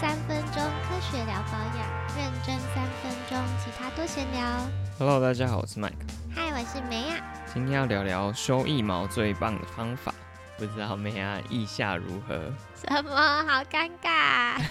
三分钟，科学聊保养，认真三分钟，其他多闲聊。Hello，大家好，我是 Mike，嗨，我是梅亚。今天要聊聊修腋毛最棒的方法。不知道梅亚意下如何？什么？好尴尬。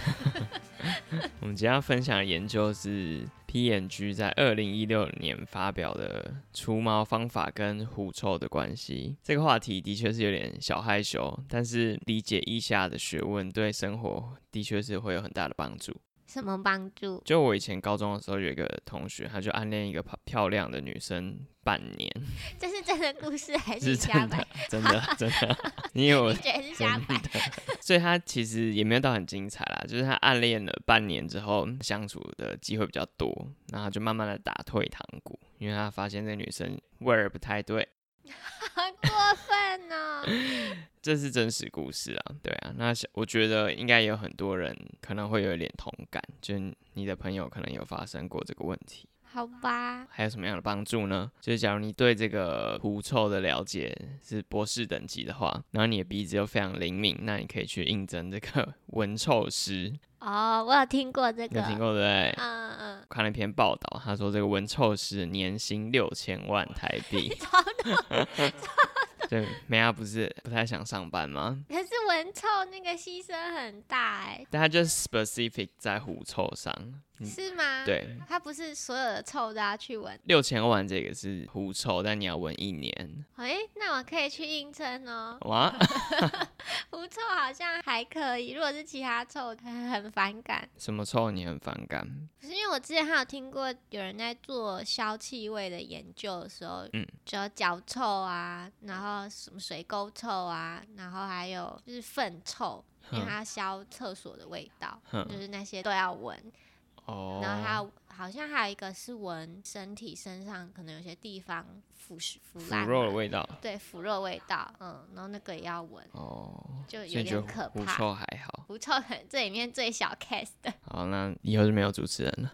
我们今天要分享的研究是 PNG 在二零一六年发表的除毛方法跟狐臭的关系。这个话题的确是有点小害羞，但是理解一下的学问对生活的确是会有很大的帮助。什么帮助？就我以前高中的时候，有一个同学，他就暗恋一个漂漂亮的女生半年，这是真的故事还是瞎掰真的？真的，真的，因为我你觉得是瞎掰？所以他其实也没有到很精彩啦，就是他暗恋了半年之后，相处的机会比较多，然后就慢慢的打退堂鼓，因为他发现这个女生味儿不太对，好很过分呢！这是真实故事啊，对啊，那我觉得应该有很多人可能会有一点同感，就你的朋友可能有发生过这个问题。好吧，还有什么样的帮助呢？就是假如你对这个狐臭的了解是博士等级的话，然后你的鼻子又非常灵敏，那你可以去应征这个 闻臭师。哦，我有听过这个。有听过对不对？嗯嗯，看了一篇报道，他说这个闻臭师年薪六千万台币。对，梅亚 不是不太想上班吗？可是闻臭那个牺牲很大哎，但它就是 specific 在狐臭上。嗯是吗？，对，它不是所有的臭都要去闻。六千万这个是狐臭，但你要闻一年。哎，那我可以去应征哦。哇，狐臭好像还可以，如果是其他臭，很很反感。什么臭你很反感？不是因为我之前还有听过有人在做消气味的研究的时候，嗯，就有脚臭啊，然后什么水沟臭啊，然后还有就是粪臭，因为哼它消厕所的味道，哼就是那些都要闻。哦，然后还有好像还有一个是闻身体身上可能有些地方腐蚀腐腐肉的味道。对腐肉味道，嗯，然后那个也要闻，哦，就有点可怕。狐臭还好。狐臭可能这里面最小 case 的，好，那以后就没有主持人了。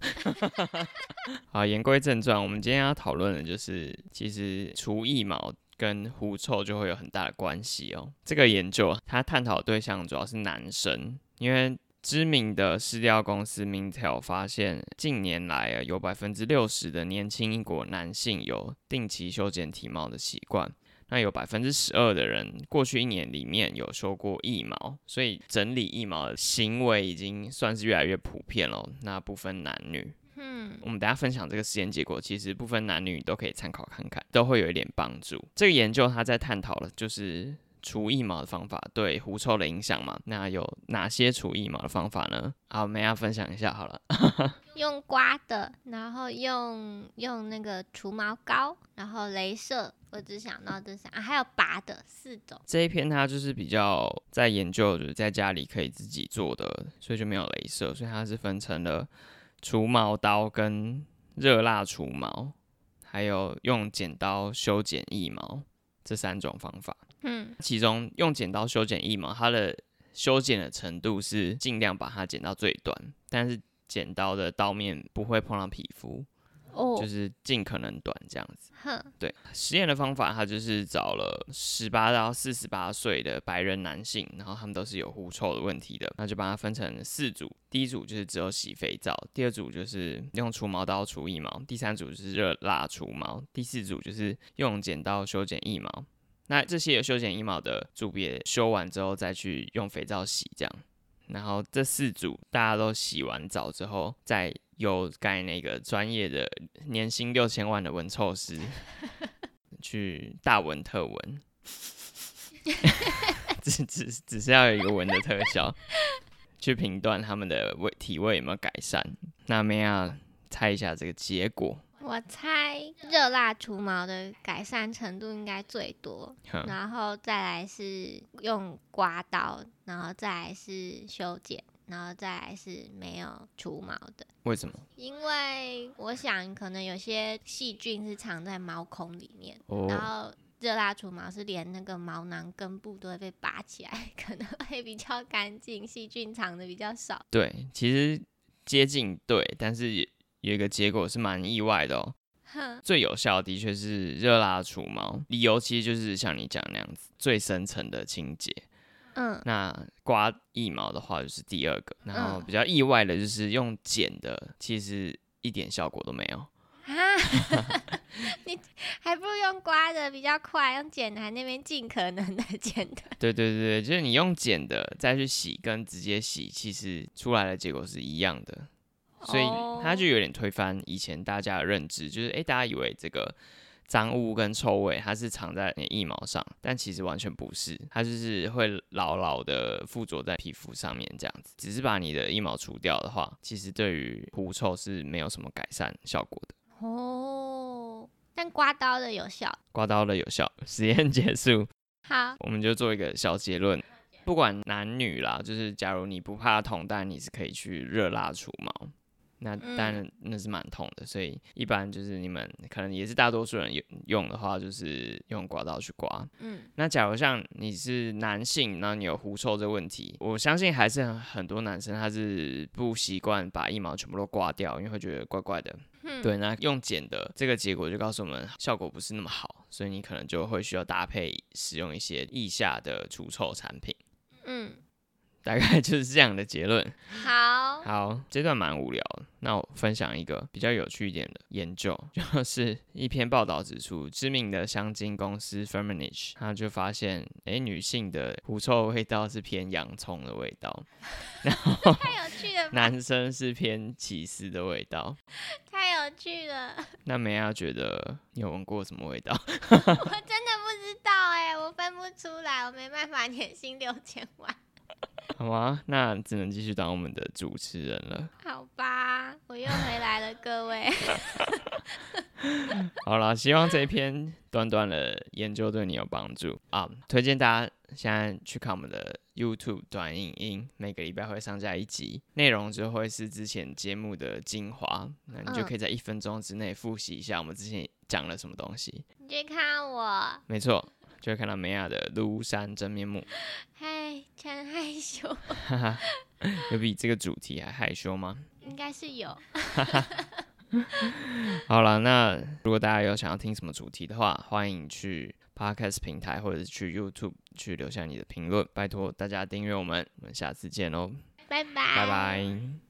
好，言归正传，我们今天要讨论的就是，其实除腋毛跟狐臭就会有很大的关系哦。这个研究它探讨的对象主要是男生，因为知名的饲料公司 Mintel 发现，近年来啊，有百分之六十的年轻英国男性有定期修剪体毛的习惯。那有百分之十二的人过去一年里面有修过腋毛，所以整理腋毛的行为已经算是越来越普遍了。那不分男女，嗯，我们等一下分享这个实验结果，其实不分男女都可以参考看看，都会有一点帮助。这个研究它在探讨了就是除腋毛的方法对狐臭的影响嘛？那有哪些除腋毛的方法呢？好，我们要分享一下好了。用刮的，然后用用那个除毛膏，然后镭射，我只想到这三啊，还有拔的四种。这一篇它就是比较在研究，就是在家里可以自己做的，所以就没有镭射，所以它是分成了除毛刀跟热蜡除毛，还有用剪刀修剪腋毛这三种方法。嗯，其中用剪刀修剪腋毛，它的修剪的程度是尽量把它剪到最短，但是剪刀的刀面不会碰到皮肤，哦就是尽可能短这样子。哼，对，实验的方法，它就是找了十八到四十八岁的白人男性，然后他们都是有狐臭的问题的，那就把它分成四组，第一组就是只有洗肥皂，第二组就是用除毛刀除腋毛，第三组就是热蜡除毛，第四组就是用剪刀修剪腋毛。那这些有修剪衣毛的组别修完之后，再去用肥皂洗，这样。然后这四组大家都洗完澡之后，再由盖那个专业的年薪六千万的闻臭师 去大闻特闻，只只只是要有一个闻的特效，去评断他们的味体味有没有改善。那梅亚猜一下这个结果，我猜热蜡除毛的改善程度应该最多，然后再来是用刮刀，然后再来是修剪，然后再来是没有除毛的。为什么？因为我想可能有些细菌是藏在毛孔里面，哦然后热蜡除毛是连那个毛囊根部都会被拔起来，可能会比较干净，细菌藏的比较少。对，其实接近对，但是也有一个结果是蛮意外的哦。哼，最有效的的确是热拉除毛，理由其实就是像你讲那样子，最深层的清洁。嗯，那刮腋毛的话就是第二个，然后嗯比较意外的就是用剪的，其实一点效果都没有。啊，你还不如用刮的比较快，用剪的还那边尽可能的剪的。对对对对，就是你用剪的再去洗跟直接洗，其实出来的结果是一样的，所以它就有点推翻以前大家的认知，就是诶，大家以为这个脏污跟臭味它是藏在你的腋毛上，但其实完全不是，它就是会牢牢的附着在皮肤上面这样子。只是把你的腋毛除掉的话，其实对于狐臭是没有什么改善效果的。哦，但刮刀的有效。刮刀的有效，实验结束。好，我们就做一个小结论，不管男女啦，就是假如你不怕痛，但你是可以去热蜡除毛。那嗯。当然那是蛮痛的，所以一般就是你们可能也是大多数人用用的话，就是用刮刀去刮。嗯。那假如像你是男性，然后你有狐臭这问题，我相信还是很很多男生他是不习惯把腋毛全部都刮掉，因为会觉得怪怪的。嗯，对，那用剪的这个结果就告诉我们效果不是那么好，所以你可能就会需要搭配使用一些腋下的除臭产品，嗯，大概就是这样的结论。好，好，这段蛮无聊的，那我分享一个比较有趣一点的研究，就是一篇报道指出，知名的香精公司 Firmenich，他就发现，诶，女性的狐臭味道是偏洋葱的味道，然后太有趣了，男生是偏起司的味道。太有趣了，那梅亚觉得你有闻过什么味道？我真的不知道哎，我分不出来，我没办法年薪六千万。好吗？那只能继续当我们的主持人了。好吧，我又回来了，各位。好了，希望这一篇短短的研究对你有帮助啊！推荐大家现在去看我们的 YouTube 短影音，每个礼拜会上架一集，内容就会是之前节目的精华，那你就嗯可以在一分钟之内复习一下我们之前讲了什么东西。你去看我，没错，就会看到美雅的庐山真面目。嗨，真害羞，有比这个主题还害羞吗？应该是有。好了，那如果大家有想要听什么主题的话，欢迎去 Podcast 平台或者是去 YouTube 去留下你的评论，拜托大家订阅我们，我们下次见喽，拜拜，拜拜。